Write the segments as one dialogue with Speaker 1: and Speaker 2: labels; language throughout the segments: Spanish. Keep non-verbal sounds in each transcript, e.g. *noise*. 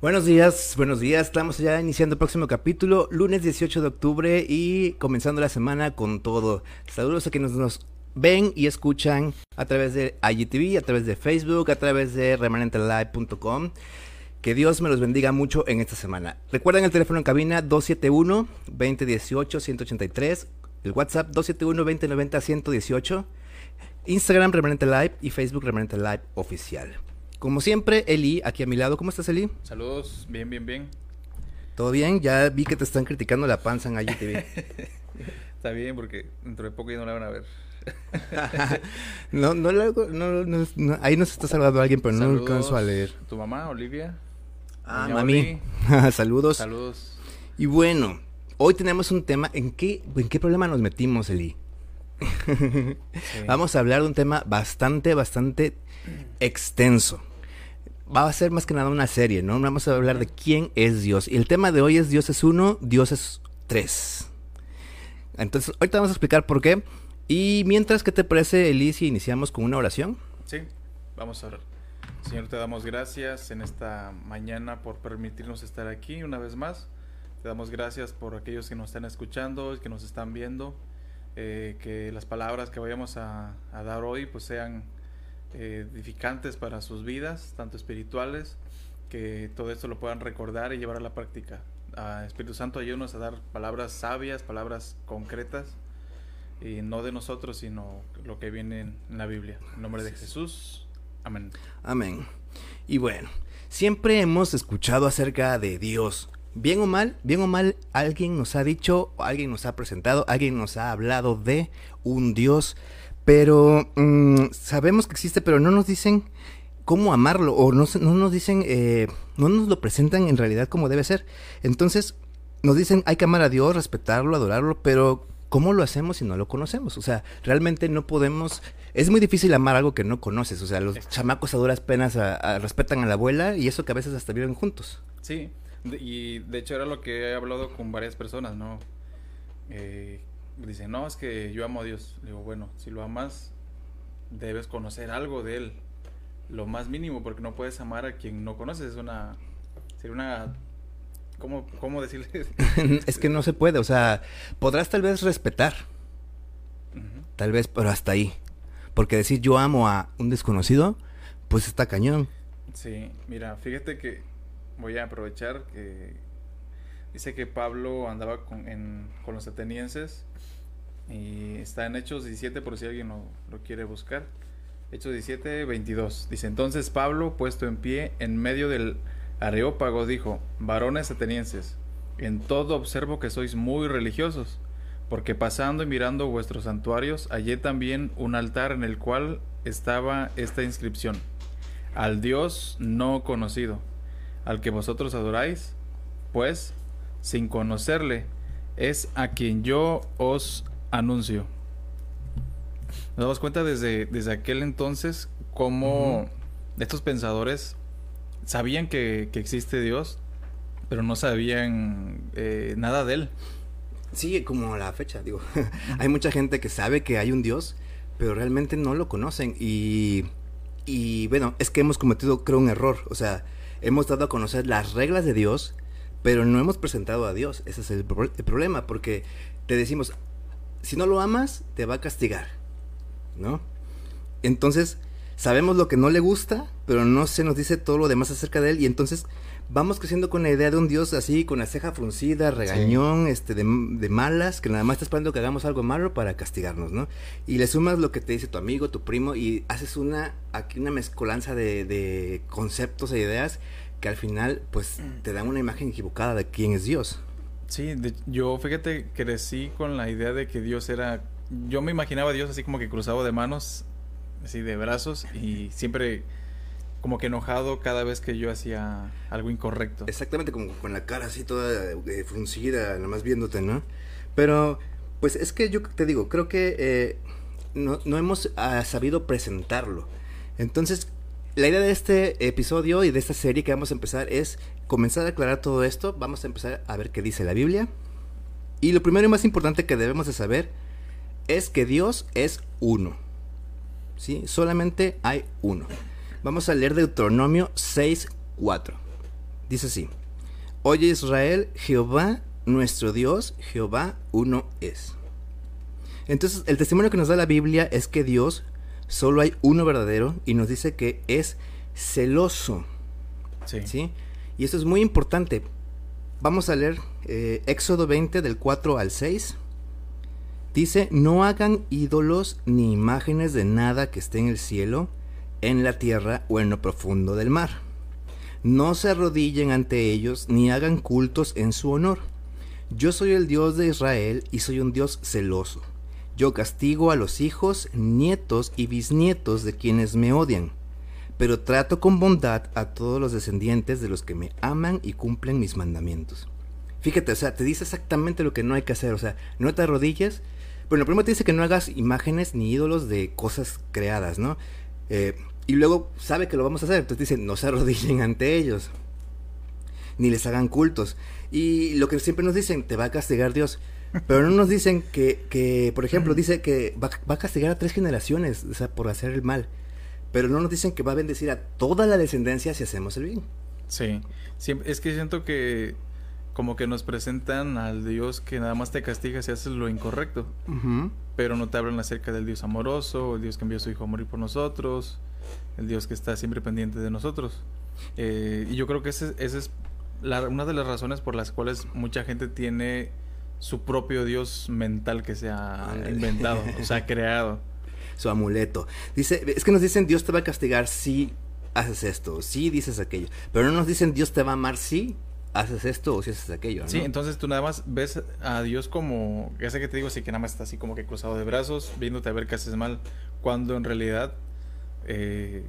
Speaker 1: Buenos días, buenos días. Estamos ya iniciando el próximo capítulo, lunes 18 de octubre y comenzando la semana con todo. Saludos a quienes nos ven y escuchan a través de IGTV, a través de Facebook, a través de remanentelive.com. Que Dios me los bendiga mucho en esta semana. Recuerden el teléfono en cabina 271-2018-183, el WhatsApp 271-2090-118, Instagram Remanente Live y Facebook Remanente Live Oficial. Como siempre, Eli, aquí a mi lado. ¿Cómo estás, Eli?
Speaker 2: Saludos, bien, bien, bien.
Speaker 1: ¿Todo bien? Ya vi que te están criticando la panza en IGTV. *laughs*
Speaker 2: Está bien, porque dentro de poco ya no la van a ver. *laughs*
Speaker 1: no, no, no, no, no, ahí nos está saludando alguien, pero no alcanzo a leer.
Speaker 2: ¿Tu mamá, Olivia?
Speaker 1: Ah, mami. *laughs* Saludos.
Speaker 2: Saludos.
Speaker 1: Y bueno, hoy tenemos un tema. ¿En qué, en qué problema nos metimos, Eli? Vamos a hablar de un tema bastante, bastante extenso. Va a ser más que nada una serie, ¿no? Vamos a hablar de quién es Dios. Y el tema de hoy es Dios es uno, Dios es tres. Entonces, ahorita vamos a explicar por qué. Y mientras, ¿qué te parece, Elise, iniciamos con una oración?
Speaker 2: Sí, vamos a orar. Señor, te damos gracias en esta mañana por permitirnos estar aquí una vez más. Te damos gracias por aquellos que nos están escuchando, que nos están viendo. Eh, que las palabras que vayamos a, dar hoy pues sean edificantes para sus vidas, tanto espirituales, que todo esto lo puedan recordar y llevar a la práctica. Espíritu Santo, ayúdanos a dar palabras sabias, palabras concretas, y no de nosotros, sino lo que viene en la Biblia. En nombre de Jesús. Amén.
Speaker 1: Amén. Y bueno, siempre hemos escuchado acerca de Dios. Bien o mal, bien o mal, alguien nos ha dicho, alguien nos ha presentado, alguien nos ha hablado de un Dios, pero mm, sabemos que existe, pero no nos dicen cómo amarlo, o no, no nos dicen, eh, no nos lo presentan en realidad como debe ser. Entonces, nos dicen, hay que amar a Dios, respetarlo, adorarlo, pero ¿cómo lo hacemos si no lo conocemos? O sea, realmente no podemos, es muy difícil amar algo que no conoces, o sea, los chamacos a duras penas respetan a la abuela y eso que a veces hasta viven juntos.
Speaker 2: Sí, y de hecho era lo que he hablado con varias personas, ¿no? Eh, dicen, no, es que yo amo a Dios. digo, bueno, si lo amas, debes conocer algo de Él. Lo más mínimo, porque no puedes amar a quien no conoces. Es una... Sería una... ¿Cómo, cómo decirle? *laughs*
Speaker 1: es que no se puede, o sea, podrás tal vez respetar. Tal vez, pero hasta ahí. Porque decir yo amo a un desconocido, pues está cañón.
Speaker 2: Sí, mira, fíjate que voy a aprovechar que dice que Pablo andaba con, los atenienses y está en Hechos 17 por si alguien lo, lo, quiere buscar. Hechos 17, 22. Dice, entonces Pablo, puesto en pie en medio del areópago, dijo, varones atenienses, en todo observo que sois muy religiosos, porque pasando y mirando vuestros santuarios, hallé también un altar en el cual estaba esta inscripción, al Dios no conocido al que vosotros adoráis, pues, sin conocerle, es a quien yo os anuncio. Nos damos cuenta desde, desde aquel entonces cómo estos pensadores sabían que, existe Dios, pero no sabían eh, nada de él.
Speaker 1: Sí, como a la fecha, digo. *laughs* hay mucha gente que sabe que hay un Dios, pero realmente no lo conocen. Y, y bueno, es que hemos cometido, creo, un error. O sea, hemos dado a conocer las reglas de Dios, pero no hemos presentado a Dios. Ese es el, problema, porque te decimos, si no lo amas, te va a castigar, ¿no? Entonces, sabemos lo que no le gusta, pero no se nos dice todo lo demás acerca de él, y entonces vamos creciendo con la idea de un Dios así, con la ceja fruncida, regañón, este, de, de, malas, que nada más está esperando que hagamos algo malo para castigarnos, ¿no? Y le sumas lo que te dice tu amigo, tu primo, y haces una, aquí una mezcolanza de, de conceptos e ideas que al final, pues, te dan una imagen equivocada de quién es Dios.
Speaker 2: Sí, yo fíjate, crecí con la idea de que Dios era, yo me imaginaba a Dios así como que cruzado de manos, así de brazos, y siempre como que enojado cada vez que yo hacía algo incorrecto.
Speaker 1: Exactamente, como con la cara así toda eh, fruncida, nada más viéndote, ¿no? Pero, pues es que yo te digo, creo que eh, no, hemos ah, sabido presentarlo. Entonces, la idea de este episodio y de esta serie que vamos a empezar es comenzar a aclarar todo esto. Vamos a empezar a ver qué dice la Biblia. Y lo primero y más importante que debemos de saber es que Dios es uno. ¿Sí? Solamente hay uno. Vamos a leer Deuteronomio 6.4. Dice así, Oye Israel, Jehová nuestro Dios, Jehová uno es. Entonces, el testimonio que nos da la Biblia es que Dios solo hay uno verdadero y nos dice que es celoso. Sí. Y eso es muy importante. Vamos a leer eh, Éxodo 20 del 4 al 6. Dice, no hagan ídolos ni imágenes de nada que esté en el cielo, en la tierra o en lo profundo del mar. No se arrodillen ante ellos ni hagan cultos en su honor. Yo soy el Dios de Israel y soy un Dios celoso. Yo castigo a los hijos, nietos y bisnietos de quienes me odian, pero trato con bondad a todos los descendientes de los que me aman y cumplen mis mandamientos. Fíjate, o sea, te dice exactamente lo que no hay que hacer, o sea, no te arrodilles. Bueno, primero te dice que no hagas imágenes ni ídolos de cosas creadas, ¿no? Eh, y luego sabe que lo vamos a hacer, entonces dice, no se arrodillen ante ellos, ni les hagan cultos. Y lo que siempre nos dicen, te va a castigar Dios. Pero no nos dicen que, que por ejemplo, dice que va, a castigar a tres generaciones, o sea, por hacer el mal. Pero no nos dicen que va a bendecir a toda la descendencia si hacemos el bien.
Speaker 2: Sí, es que siento que como que nos presentan al Dios que nada más te castiga si haces lo incorrecto. Pero no te hablan acerca del Dios amoroso, el Dios que envió a su Hijo a morir por nosotros, el Dios que está siempre pendiente de nosotros. Eh, y yo creo que ese es una de las razones por las cuales mucha gente tiene su propio dios mental que se ha inventado, o sea, *laughs* creado.
Speaker 1: Su amuleto. Dice, es que nos dicen Dios te va a castigar si haces esto, si dices aquello, pero no nos dicen Dios te va a amar si haces esto o si haces aquello. ¿no?
Speaker 2: Sí, entonces tú nada más ves a Dios como, ya sé que te digo así que nada más está así como que cruzado de brazos, viéndote a ver qué haces mal, cuando en realidad eh,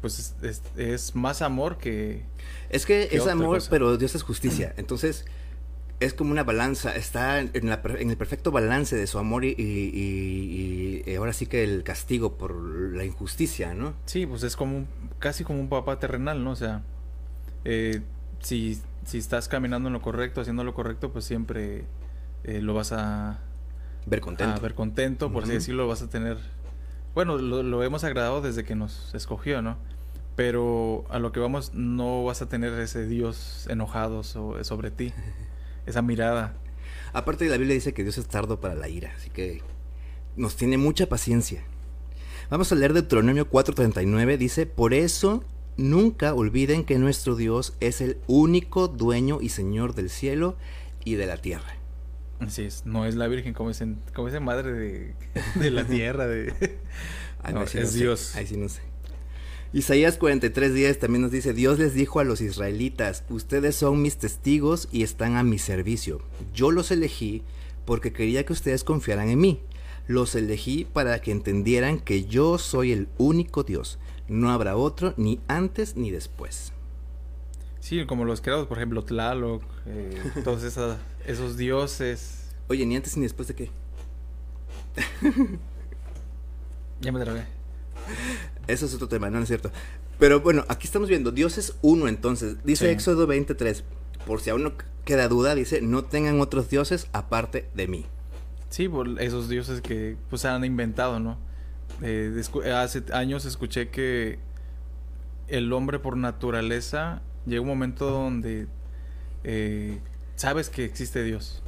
Speaker 2: pues es, más amor que...
Speaker 1: Es que, es amor, pero Dios es justicia. *clears throat* Entonces, es como una balanza, está en, el perfecto balance de su amor y, ahora sí que el castigo por la injusticia, ¿no?
Speaker 2: Sí, pues es como casi como un papá terrenal, ¿no? O sea, eh, si, si estás caminando en lo correcto, haciendo lo correcto, pues siempre eh, lo vas a
Speaker 1: ver contento.
Speaker 2: A ver contento, por así decirlo, vas a tener... Bueno, lo, lo hemos agradado desde que nos escogió, ¿no? pero a lo que vamos no vas a tener ese Dios enojado sobre ti, *laughs* esa mirada.
Speaker 1: Aparte la Biblia dice que Dios es tardo para la ira, así que nos tiene mucha paciencia. Vamos a leer Deuteronomio 4:39, dice, por eso nunca olviden que nuestro Dios es el único dueño y señor del cielo y de la tierra.
Speaker 2: Así es, no es la Virgen como dicen, como dicen madre *laughs* de, la tierra, de... *laughs* es Dios.
Speaker 1: Ahí sí no sé. Isaías 43:10 también nos dice, Dios les dijo a los israelitas, ustedes son mis testigos y están a mi servicio. Yo los elegí porque quería que ustedes confiaran en mí. Los elegí para que entendieran que yo soy el único Dios. No habrá otro ni antes ni después.
Speaker 2: Sí, como los creados, por ejemplo, Tlaloc, eh, *laughs* todos esos dioses.
Speaker 1: Oye, ni antes ni después de qué. *laughs*
Speaker 2: ya me trabé. *laughs*
Speaker 1: Eso es otro tema, no es cierto. Pero bueno, aquí estamos viendo, Dios es uno entonces. Dice Éxodo 23, por si aún no queda duda, dice, no tengan otros dioses aparte de mí.
Speaker 2: Sí, por esos dioses que pues han inventado, ¿no? Eh, hace años escuché que el hombre por naturaleza llega un momento donde eh, sabes que existe Dios.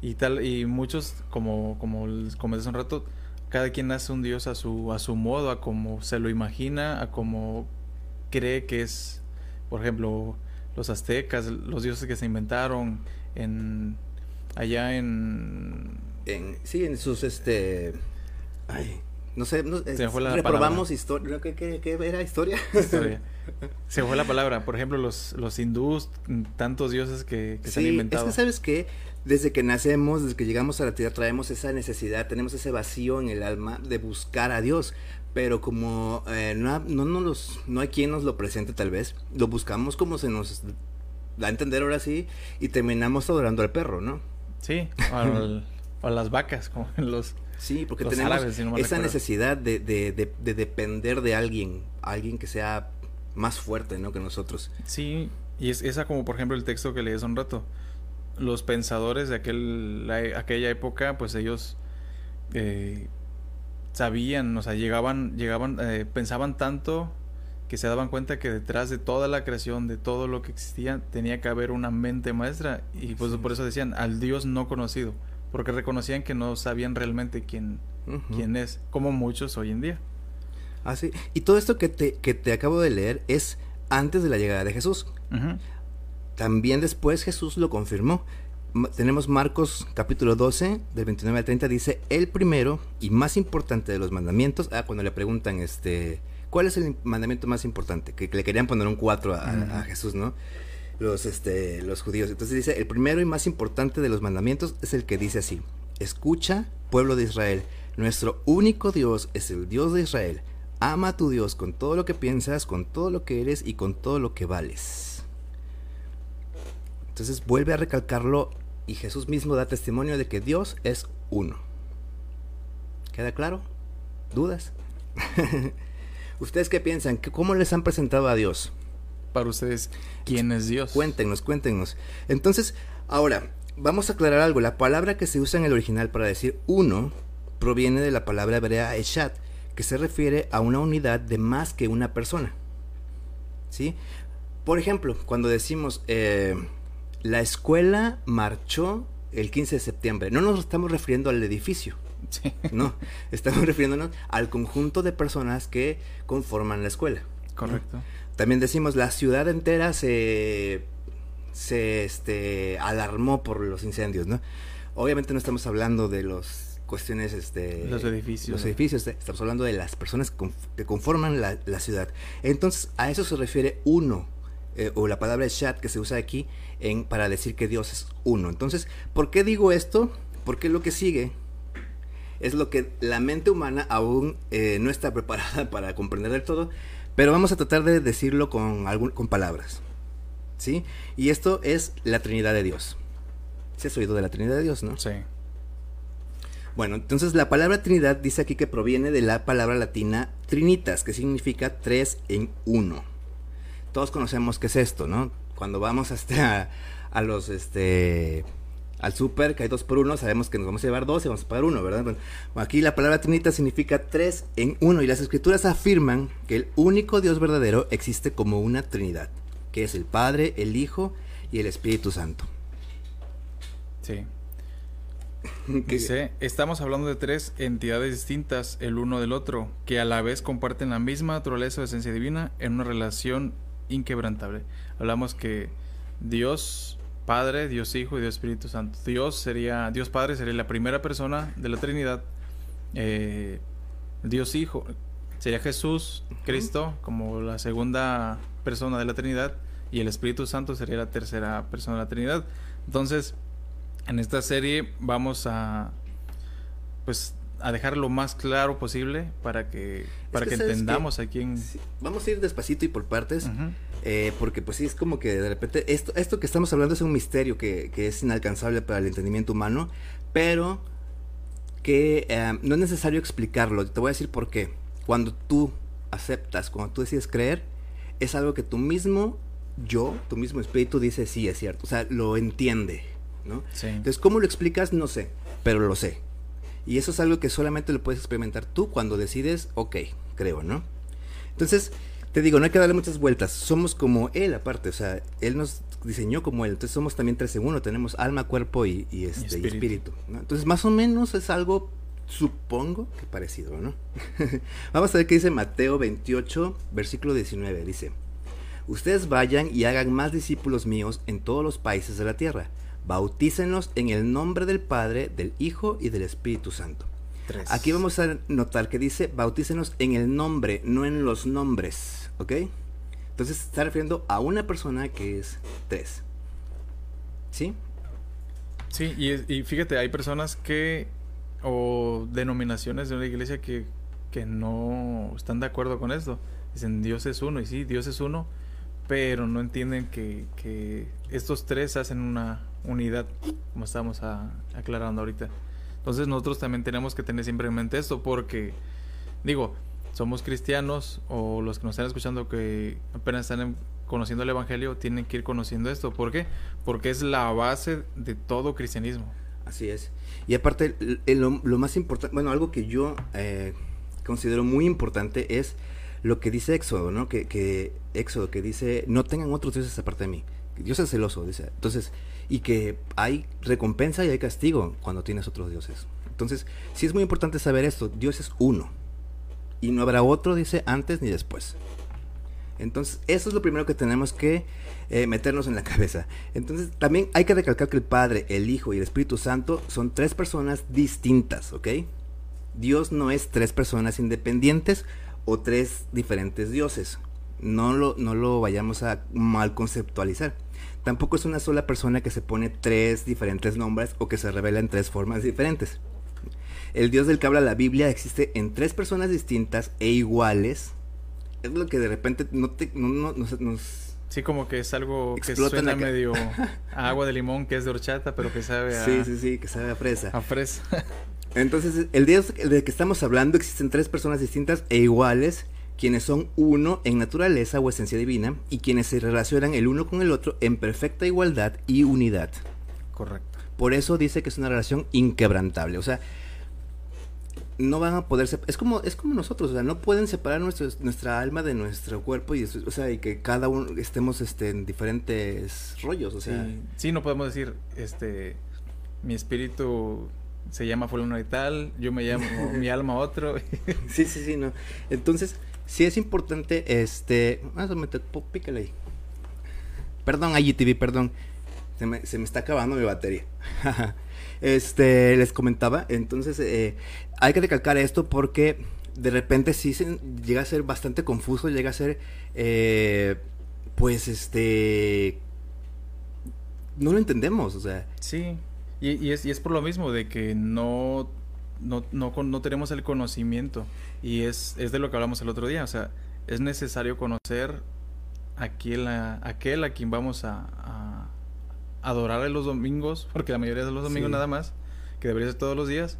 Speaker 2: Y tal, y muchos, como, como comenté hace un rato, cada quien hace un dios a su, a su modo, a como se lo imagina, a como cree que es, por ejemplo, los aztecas, los dioses que se inventaron en allá en,
Speaker 1: en sí, en sus este ay, no sé, no, se fue la reprobamos historia, ¿qué, qué, era historia? *laughs* historia.
Speaker 2: Se fue la palabra, por ejemplo, los los hindús, tantos dioses que, se han inventado.
Speaker 1: Es que sabes qué, desde que nacemos, desde que llegamos a la tierra, traemos esa necesidad, tenemos ese vacío en el alma de buscar a Dios. Pero como eh, no, no, los, no hay quien nos lo presente tal vez, lo buscamos como se nos da a entender ahora sí y terminamos adorando al perro, ¿no?
Speaker 2: Sí, o, a las vacas, como en los...
Speaker 1: Sí, porque tenemos esa necesidad de, de, de, depender de alguien, alguien que sea más fuerte, ¿no? Que nosotros.
Speaker 2: Sí, y es esa como por ejemplo el texto que leí hace un rato los pensadores de aquel, aquella época, pues ellos eh, sabían, o sea, llegaban, llegaban, eh, pensaban tanto que se daban cuenta que detrás de toda la creación, de todo lo que existía, tenía que haber una mente maestra y pues por eso decían al Dios no conocido, porque reconocían que no sabían realmente quién, quién es, como muchos hoy en día.
Speaker 1: Ah, sí. Y todo esto que te, que te acabo de leer es antes de la llegada de Jesús. También después Jesús lo confirmó. tenemos Marcos capítulo 12, del 29 al 30, dice, el primero y más importante de los mandamientos, ah, cuando le preguntan, este, ¿cuál es el mandamiento más importante? Que, le querían poner un 4 a, Jesús, ¿no? Los, este, los judíos. Entonces dice, el primero y más importante de los mandamientos es el que dice así, escucha, pueblo de Israel, nuestro único Dios es el Dios de Israel. Ama a tu Dios con todo lo que piensas, con todo lo que eres y con todo lo que vales. Entonces vuelve a recalcarlo y Jesús mismo da testimonio de que Dios es uno. ¿Queda claro? ¿Dudas? *laughs* ¿Ustedes qué piensan? ¿Cómo les han presentado a Dios?
Speaker 2: Para ustedes, ¿quién es Dios?
Speaker 1: Cuéntenos, cuéntenos. Entonces, ahora, vamos a aclarar algo. La palabra que se usa en el original para decir uno proviene de la palabra hebrea Eshat, que se refiere a una unidad de más que una persona. ¿Sí? Por ejemplo, cuando decimos eh, la escuela marchó el 15 de septiembre, no nos estamos refiriendo al edificio. *laughs* No, estamos refiriéndonos al conjunto de personas que conforman la escuela.
Speaker 2: Correcto.
Speaker 1: También decimos la ciudad entera se se este alarmó por los incendios, ¿no? Obviamente no estamos hablando de los cuestiones, este...
Speaker 2: Los edificios.
Speaker 1: Los edificios, estamos hablando de las personas que, conforman la, ciudad. Entonces, a eso se refiere uno, eh, o la palabra chat que se usa aquí en, para decir que Dios es uno. Entonces, ¿por qué digo esto? Porque lo que sigue es lo que la mente humana aún eh, no está *laughs* preparada para comprender del todo, pero vamos a tratar de decirlo con, algún, con palabras. ¿Sí? Y esto es la Trinidad de Dios. ¿Se has oído de la Trinidad de Dios, no?
Speaker 2: Sí.
Speaker 1: Bueno, entonces la palabra Trinidad dice aquí que proviene de la palabra latina trinitas, que significa tres en uno. Todos conocemos qué es esto, ¿no? Cuando vamos *laughs* hasta a los este al súper, que hay dos por uno, sabemos que nos vamos a llevar dos y vamos a pagar uno, ¿verdad? Bueno, aquí la palabra Trinita significa tres en uno y las escrituras afirman que el único Dios verdadero existe como una Trinidad, que es el Padre, el Hijo y el Espíritu Santo.
Speaker 2: Sí. *laughs* Dice, estamos hablando de tres entidades distintas el uno del otro, que a la vez comparten la misma naturaleza o esencia divina en una relación inquebrantable. Hablamos que Dios Padre, Dios Hijo y Dios Espíritu Santo. Dios sería, Dios Padre sería la primera persona de la Trinidad. Eh, Dios Hijo sería Jesús, Cristo, como la segunda persona de la Trinidad. Y el Espíritu Santo sería la tercera persona de la Trinidad. Entonces, en esta serie vamos a pues a dejar lo más claro posible para que para que, entendamos a quién
Speaker 1: vamos a ir despacito y por partes eh, porque pues sí es como que de repente esto esto que estamos hablando es un misterio que, que es inalcanzable para el entendimiento humano pero que eh, no es necesario explicarlo. Te voy a decir por qué. Cuando tú aceptas cuando tú decides creer es algo que tú mismo yo tu mismo espíritu dice sí es cierto o sea lo entiende entonces, ¿cómo lo explicas? No sé, pero lo sé. Y eso es algo que solamente lo puedes experimentar tú cuando decides, ok, creo, ¿no? Entonces, te digo, no hay que darle muchas vueltas. Somos como Él aparte, o sea, Él nos diseñó como Él. Entonces somos también tres en uno, tenemos alma, cuerpo y, este, espíritu. Entonces, más o menos es algo, supongo que parecido, ¿no? *laughs* Vamos a ver qué dice Mateo 28, versículo 19. Dice, ustedes vayan y hagan más discípulos míos en todos los países de la tierra bautícenos en el nombre del Padre, del Hijo y del Espíritu Santo. Aquí vamos a notar que dice bautícenos en el nombre, no en los nombres, ¿ok? Entonces está refiriendo a una persona que es tres. ¿Sí?
Speaker 2: Sí, y, y fíjate, hay personas que, o denominaciones de una iglesia que, que no están de acuerdo con esto. Dicen Dios es uno, y sí, Dios es uno, pero no entienden que, que estos tres hacen una, unidad, como estamos aclarando ahorita. Entonces nosotros también tenemos que tener siempre en mente esto porque, digo, somos cristianos o los que nos están escuchando que apenas están conociendo el Evangelio tienen que ir conociendo esto. ¿Por qué? Porque es la base de todo cristianismo.
Speaker 1: Así es. Y aparte, lo, más importante, bueno, algo que yo eh, considero muy importante es lo que dice Éxodo, ¿no? Que, que Éxodo, que dice, no tengan otros dioses aparte de mí. Dios es celoso, dice. Entonces, y que hay recompensa y hay castigo cuando tienes otros dioses. Entonces, sí es muy importante saber esto. Dios es uno. Y no habrá otro, dice, antes ni después. Entonces, eso es lo primero que tenemos que eh, meternos en la *laughs* cabeza. Entonces, también hay que recalcar que el Padre, el Hijo y el Espíritu Santo son tres personas distintas, ¿ok? Dios no es tres personas independientes o tres diferentes dioses. No lo, no lo vayamos a mal conceptualizar. Tampoco es una sola persona que se pone tres diferentes nombres o que se revela en tres formas diferentes. El Dios del que habla la Biblia existe en tres personas distintas e iguales. Es lo que de repente no te, no, nos,
Speaker 2: Sí, como que es algo que suena medio *laughs* a agua de limón, que es de horchata, pero que sabe a...
Speaker 1: Sí, sí, sí, que sabe a fresa.
Speaker 2: A fresa.
Speaker 1: Entonces, el Dios del que estamos hablando existen tres personas distintas e iguales, quienes son uno en naturaleza o esencia divina, y quienes se relacionan el uno con el otro en perfecta igualdad y unidad.
Speaker 2: Correcto.
Speaker 1: Por eso dice que es una relación inquebrantable. O sea, no van a poder es como es como nosotros o sea no pueden separar nuestra alma de nuestro cuerpo y o sea y que cada uno estemos este en diferentes rollos o sea
Speaker 2: sí, no podemos decir este mi espíritu se llama fulano y tal yo me llamo *laughs* mi alma otro.
Speaker 1: Sí sí sí no. Entonces sí es importante este más o menos pícale ahí. Perdón IGTV perdón. Se me, se me está acabando mi batería. *laughs* Este, les comentaba. Entonces, eh, hay que recalcar esto porque de repente sí se, llega a ser bastante confuso, llega a ser, eh, pues, este, no lo entendemos, o sea.
Speaker 2: Sí, y, es, y es por lo mismo de que no, no, no, no tenemos el conocimiento. Y es, es de lo que hablamos el otro día, o sea, es necesario conocer a, aquel a quien vamos a adorar los domingos, porque la mayoría de los domingos nada más, que debería ser todos los días,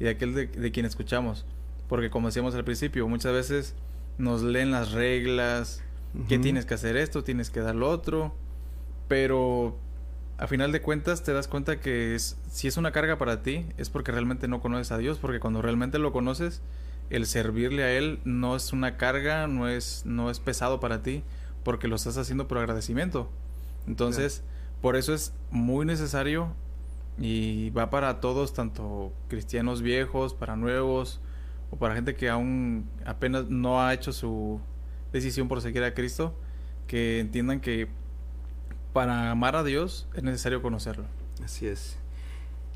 Speaker 2: y aquel de, quien escuchamos. Porque como decíamos al principio, muchas veces nos leen las reglas, que tienes que hacer esto, tienes que dar lo otro, pero a final de cuentas te das cuenta que es, si es una carga para ti, es porque realmente no conoces a Dios, porque cuando realmente lo conoces, el servirle a Él no es una carga, no es, no es pesado para ti, porque lo estás haciendo por agradecimiento. Entonces, por eso es muy necesario y va para todos, tanto cristianos viejos, para nuevos o para gente que aún apenas no ha hecho su decisión por seguir a Cristo, que entiendan que para amar a Dios es necesario conocerlo.
Speaker 1: Así es.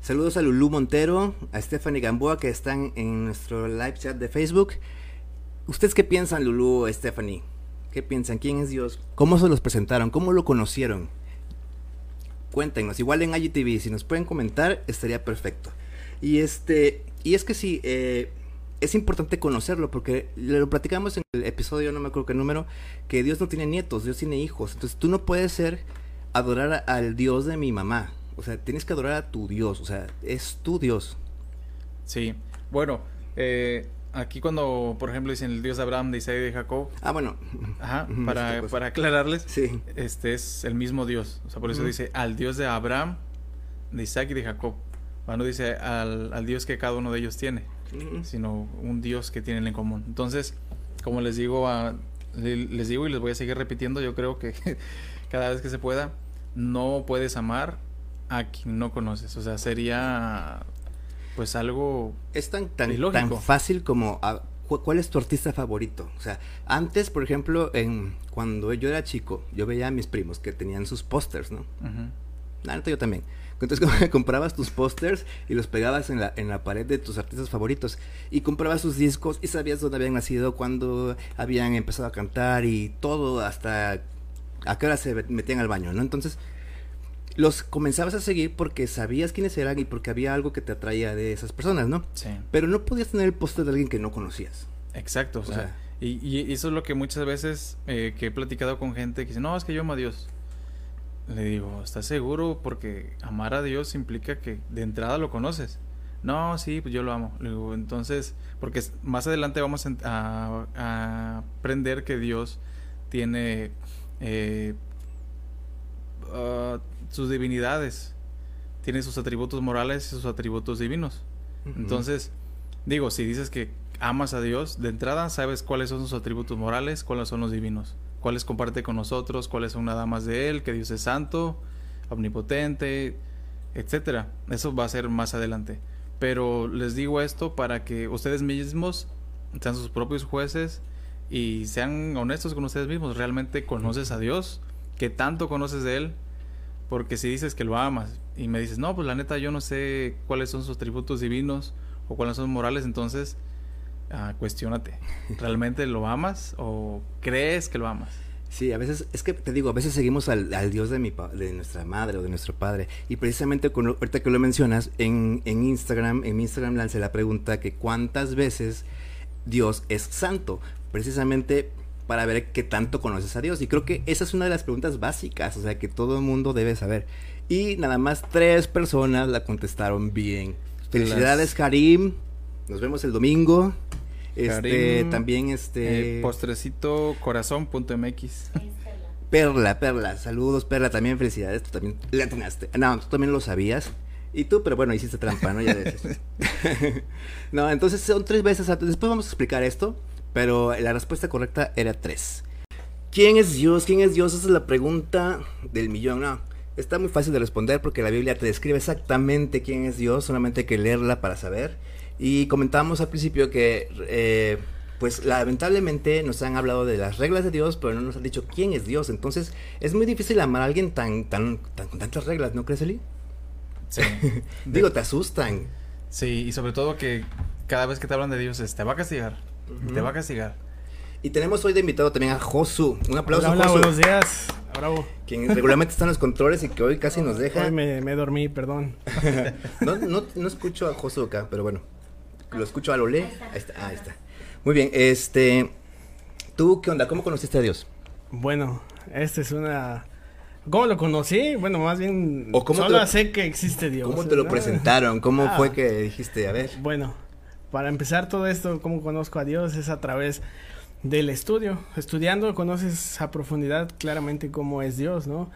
Speaker 1: Saludos a Lulú Montero, a Stephanie Gamboa que están en nuestro live chat de Facebook. ¿Ustedes qué piensan, Lulú, Stephanie? ¿Qué piensan? ¿Quién es Dios? ¿Cómo se los presentaron? ¿Cómo lo conocieron? cuéntenos. Igual en IGTV, si nos pueden comentar, estaría perfecto. Y este, y es que sí, eh, es importante conocerlo porque lo platicamos en el episodio, no me acuerdo qué número, que Dios no tiene nietos, Dios tiene hijos. Entonces tú no puedes ser adorar al Dios de mi mamá. O sea, tienes que adorar a tu Dios. O sea, es tu Dios.
Speaker 2: Sí. Bueno, eh, Aquí cuando, por ejemplo, dicen el Dios de Abraham, de Isaac y de Jacob.
Speaker 1: Ah, bueno.
Speaker 2: Ajá, *laughs* para, para aclararles. Sí. Este es el mismo Dios. O sea, por eso dice al Dios de Abraham, de Isaac y de Jacob. No dice al, al Dios que cada uno de ellos tiene, sino un Dios que tienen en común. Entonces, como les digo, a, les digo y les voy a seguir repitiendo, yo creo que *laughs* cada vez que se pueda, no puedes amar a quien no conoces. O sea, sería pues algo
Speaker 1: es tan tan, tan fácil como ah, ¿cuál es tu artista favorito? O sea, antes, por ejemplo, en cuando yo era chico, yo veía a mis primos que tenían sus pósters, ¿no? Uh yo también. Entonces *laughs* comprabas tus pósters y los pegabas en la, en la pared de tus artistas favoritos. Y comprabas sus discos y sabías dónde habían nacido, cuándo habían empezado a cantar y todo, hasta a qué hora se metían al baño, ¿no? Entonces, los comenzabas a seguir porque sabías quiénes eran y porque había algo que te atraía de esas personas, ¿no? Sí. Pero no podías tener el póster de alguien que no conocías.
Speaker 2: Exacto, o, sea, y, eso es lo que muchas veces eh, que he platicado con gente que dice, no, es que yo amo a Dios. Le digo, ¿estás seguro? Porque amar a Dios implica que de entrada lo conoces. No, sí, pues yo lo amo. Le digo, entonces, porque más adelante vamos a, a aprender que Dios tiene eh, uh, sus divinidades, tiene sus atributos morales y sus atributos divinos. Entonces, digo, si dices que amas a Dios, de entrada sabes cuáles son sus atributos morales, cuáles son los divinos, cuáles comparte con nosotros, cuáles son nada más de Él, que Dios es santo, omnipotente, etcétera. Eso va a ser más adelante. Pero les digo esto para que ustedes mismos sean sus propios jueces y sean honestos con ustedes mismos. ¿Realmente conoces a Dios? ¿Qué tanto conoces de Él? Porque si dices que lo amas y me dices, no, pues la neta yo no sé cuáles son sus atributos divinos o cuáles son morales, entonces uh, cuestionate. *laughs* ¿Realmente lo amas o crees que lo amas?
Speaker 1: Sí, a veces, es que te digo, a veces seguimos al, Dios de, mi, de nuestra madre o de nuestro padre. Y precisamente, con, ahorita que lo mencionas, en, en Instagram, en mi Instagram lancé la pregunta que cuántas veces Dios es santo. Precisamente para ver qué tanto conoces a Dios. Y creo que esa es una de las preguntas básicas, o sea, que todo el mundo debe saber. Y nada más tres personas la contestaron bien. Felicidades, Karim. Nos vemos el domingo. Este, también este...
Speaker 2: Eh, postrecito corazón.mx.
Speaker 1: Perla, Perla, saludos Perla, también felicidades, tú también le atinaste. No, tú también lo sabías. Y tú, pero bueno, hiciste trampa, ¿no? Ya *laughs* *laughs* no, entonces son tres veces. Después vamos a explicar esto, pero la respuesta correcta era tres. ¿Quién es Dios? ¿Quién es Dios? Esa es la pregunta del millón. No, está muy fácil de responder porque la Biblia te describe exactamente quién es Dios, solamente hay que leerla para saber. Y comentábamos al principio que, eh, pues lamentablemente nos han hablado de las reglas de Dios, pero no nos han dicho quién es Dios. Entonces es muy difícil amar a alguien tan, tan, tan con tantas reglas, ¿no crees, Eli? Sí. *laughs* Digo, te asustan.
Speaker 2: Sí, y sobre todo que cada vez que te hablan de Dios te va a castigar, te va a castigar.
Speaker 1: Y tenemos hoy de invitado también a Josu. Un aplauso,
Speaker 3: hola, Josu. buenos días. Bravo.
Speaker 1: Quien regularmente está en los controles y que hoy casi nos deja.
Speaker 3: Hoy me, me dormí, perdón. *laughs*
Speaker 1: no, no, no escucho a Josu acá, pero bueno lo escucho a lo Ahí está, ahí está. Muy bien, este. ¿Tú qué onda? ¿Cómo conociste a Dios?
Speaker 3: Bueno, esta es una. ¿Cómo lo conocí? Bueno, más bien. ¿O cómo solo sé que existe Dios.
Speaker 1: ¿Cómo te lo *laughs* presentaron? ¿Cómo ah. fue que dijiste, a ver?
Speaker 3: Bueno, para empezar todo esto, ¿cómo conozco a Dios? Es a través del estudio. Estudiando conoces a profundidad claramente cómo es Dios, ¿no?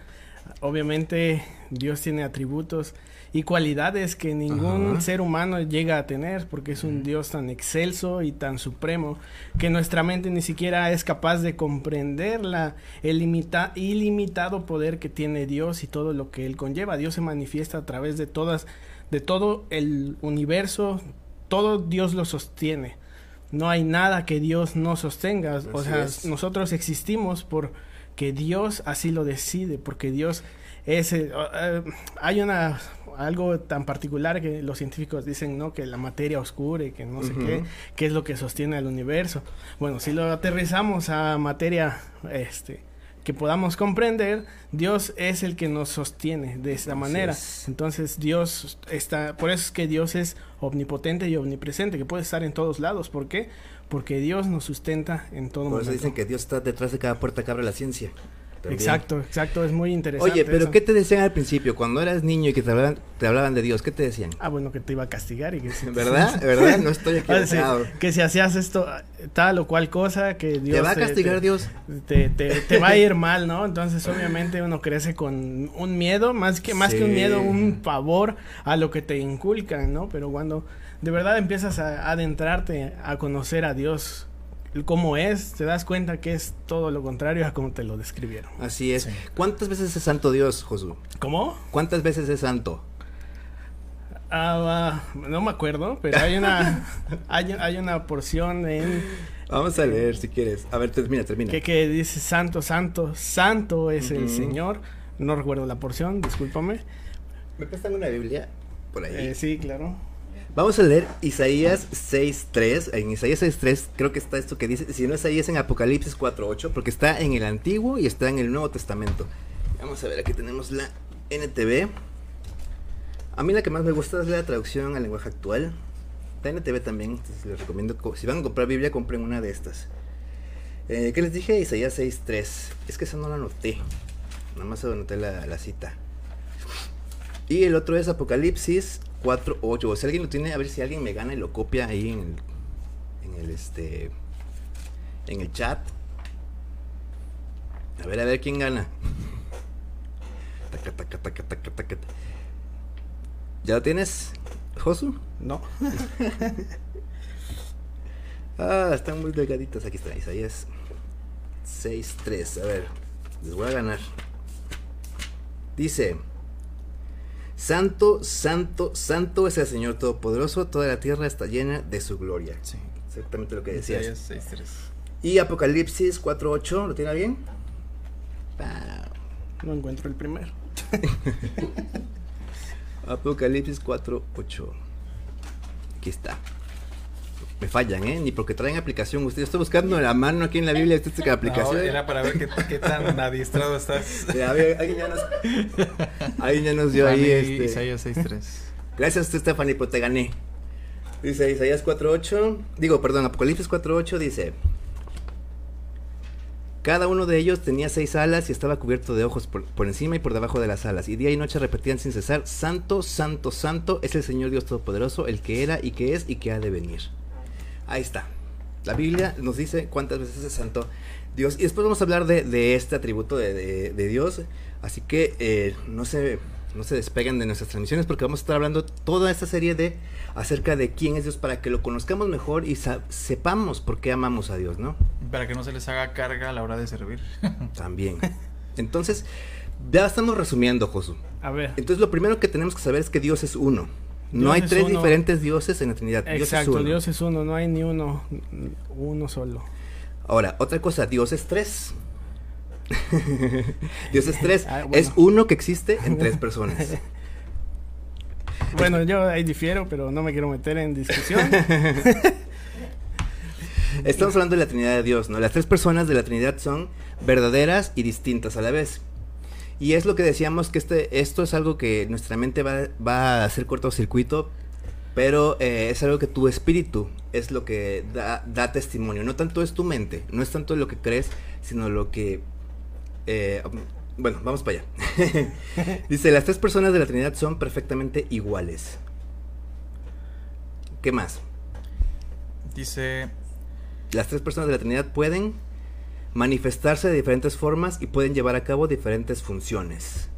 Speaker 3: Obviamente Dios tiene atributos y cualidades que ningún ser humano llega a tener porque es un Dios tan excelso y tan supremo que nuestra mente ni siquiera es capaz de comprender la, el ilimitado poder que tiene Dios y todo lo que él conlleva. Dios se manifiesta a través de todas de todo el universo, todo Dios lo sostiene. No hay nada que Dios no sostenga, o sea, nosotros existimos por que Dios así lo decide, porque Dios es eh, hay una algo tan particular que los científicos dicen, ¿no? Que la materia oscura y que no sé qué, qué es lo que sostiene al universo. Bueno, si lo aterrizamos a materia, este, que podamos comprender, Dios es el que nos sostiene de esa manera. Entonces Dios está, por eso es que Dios es omnipotente y omnipresente, que puede estar en todos lados. ¿Por qué? Porque Dios nos sustenta en todo
Speaker 1: Por eso dicen que Dios está detrás de cada puerta que abre la ciencia.
Speaker 3: Exacto, exacto, es muy interesante.
Speaker 1: Oye, pero ¿qué te decían al principio? Cuando eras niño y que te hablaban, te hablaban de Dios, ¿qué te decían?
Speaker 3: Ah, bueno, que te iba a castigar y que... *laughs*
Speaker 1: ¿Verdad? *laughs* ¿Verdad? No estoy equivocado. *laughs*
Speaker 3: que si hacías esto, tal o cual cosa, que Dios...
Speaker 1: ¿Te va a castigar Dios?
Speaker 3: Te, te, va a ir mal, ¿no? Entonces, obviamente, uno crece con un miedo, más que, más que un miedo, un pavor a lo que te inculcan, ¿no? Pero cuando de verdad empiezas a adentrarte a conocer a Dios cómo es, te das cuenta que es todo lo contrario a como te lo describieron.
Speaker 1: Así es. ¿Cuántas veces es santo Dios, Josué?
Speaker 3: ¿Cómo?
Speaker 1: ¿Cuántas veces es santo?
Speaker 3: Ah, no me acuerdo, pero hay una *laughs* hay, una porción en
Speaker 1: Vamos a leer si quieres. A ver, termina, termina.
Speaker 3: Que, que dice santo, santo, santo es el Señor. No recuerdo la porción, discúlpame.
Speaker 1: ¿Me prestan una Biblia por ahí?
Speaker 3: Eh, sí, claro.
Speaker 1: Vamos a leer Isaías 6.3. En Isaías 6.3 creo que está esto que dice, si no es ahí es en Apocalipsis 4.8, porque está en el Antiguo y está en el Nuevo Testamento. Vamos a ver, aquí tenemos la NTV. A mí la que más me gusta es la traducción al lenguaje actual. La NTV también, les recomiendo, si van a comprar Biblia, compren una de estas. Eh, ¿Qué les dije? Isaías 6.3. Es que esa no la anoté. Nada más anoté la, la cita. Y el otro es Apocalipsis 4, 8. O si alguien lo tiene, a ver si alguien me gana y lo copia ahí en el, en el este en el chat. A ver, a ver quién gana. *laughs* ¿Ya lo tienes, Josu?
Speaker 3: No. *laughs*
Speaker 1: Ah, están muy delgaditas. Aquí está, Isaías 6.3. A ver, les voy a ganar. Dice, Santo, santo, santo es el Señor Todopoderoso, toda la tierra está llena de su gloria.
Speaker 2: Sí.
Speaker 1: Exactamente lo que decías.
Speaker 2: Isaías 6.3.
Speaker 1: Y Apocalipsis 4.8, ¿lo tiene bien? Pa-
Speaker 3: No encuentro el primero. *laughs*
Speaker 1: Apocalipsis 4.8. Aquí está. Me fallan, ¿eh? Ni porque traen aplicación. Usted estoy buscando la mano aquí en la Biblia. Esta es la aplicación.
Speaker 2: No, era para ver qué, qué tan *laughs* adiestrado estás.
Speaker 1: Ya, a ver, alguien ya nos, alguien ya nos dio ahí este.
Speaker 2: Isaías 6.3.
Speaker 1: Gracias, Stephanie, pues te gané. Dice Isaías 4.8. Digo, perdón, Apocalipsis 4.8 dice. Cada uno de ellos tenía seis alas y estaba cubierto de ojos por, por encima y por debajo de las alas. Y día y noche repetían sin cesar, Santo, Santo, Santo es el Señor Dios Todopoderoso, el que era y que es y que ha de venir. Ahí está. La Biblia nos dice cuántas veces es santo Dios. Y después vamos a hablar de, de este atributo de, de- de Dios. Así que eh, no, se, no se despeguen de nuestras transmisiones porque vamos a estar hablando toda esta serie de acerca de quién es Dios para que lo conozcamos mejor y sepamos por qué amamos a Dios, ¿no?
Speaker 2: Para que no se les haga carga a la hora de servir. *laughs*
Speaker 1: También. Entonces, ya estamos resumiendo, Josu.
Speaker 3: A ver.
Speaker 1: Entonces, lo primero que tenemos que saber es que Dios es uno. No hay
Speaker 3: es
Speaker 1: tres
Speaker 3: uno.
Speaker 1: diferentes dioses en la Trinidad. Dios es
Speaker 3: Exacto. Dios es uno, no hay ni uno, uno solo.
Speaker 1: Ahora, otra cosa, Dios es tres. *laughs* Dios es tres. *laughs*
Speaker 3: Ah, bueno.
Speaker 1: Es uno que existe en tres *laughs* personas.
Speaker 3: Bueno, yo ahí difiero, pero no me quiero meter en discusión.
Speaker 1: Estamos hablando de la Trinidad de Dios, ¿no? Las tres personas de la Trinidad son verdaderas y distintas a la vez. Y es lo que decíamos que este, esto es algo que nuestra mente va, va a hacer cortocircuito, pero eh, es algo que tu espíritu es lo que da, da testimonio. No tanto es tu mente, no es tanto lo que crees, sino lo que... eh, bueno, vamos para allá. *laughs* Dice, las tres personas de la Trinidad son perfectamente iguales. ¿Qué más?
Speaker 2: Dice,
Speaker 1: Las tres personas de la Trinidad pueden manifestarse de diferentes formas y pueden llevar a cabo diferentes funciones.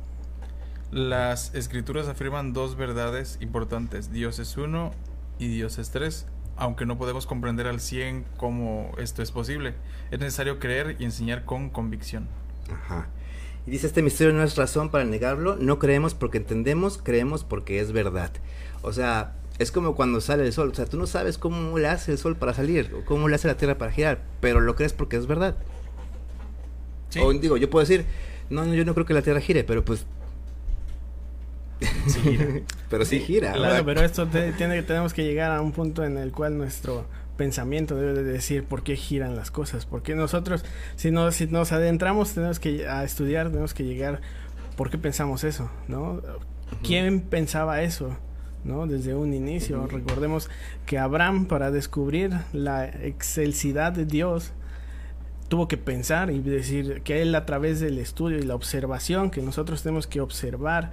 Speaker 2: las escrituras afirman dos verdades importantes. Dios es uno y Dios es tres. Aunque no podemos comprender al 100 cómo esto es posible, es necesario creer y enseñar con convicción.
Speaker 1: Ajá. Y dice, este misterio no es razón para negarlo, no creemos porque entendemos, creemos porque es verdad. O sea, es como cuando sale el sol, o sea, tú no sabes cómo le hace el sol para salir, o cómo le hace la tierra para girar, pero lo crees porque es verdad.
Speaker 2: Sí,
Speaker 1: O digo, yo puedo decir, no, no, yo no creo que la tierra gire, pero pues...
Speaker 2: sí gira. *laughs*
Speaker 1: pero sí gira.
Speaker 2: Claro.
Speaker 3: Pero esto te- tiene, tenemos que llegar a un punto en el cual nuestro pensamiento debe de decir por qué giran las cosas. Porque nosotros, si, no, si nos adentramos, tenemos que a estudiar, tenemos que llegar por qué pensamos eso, ¿no? ¿Quién pensaba eso? ¿no? Desde un inicio. Recordemos que Abraham, para descubrir la excelsidad de Dios, tuvo que pensar y decir que él a través del estudio y la observación, que nosotros tenemos que observar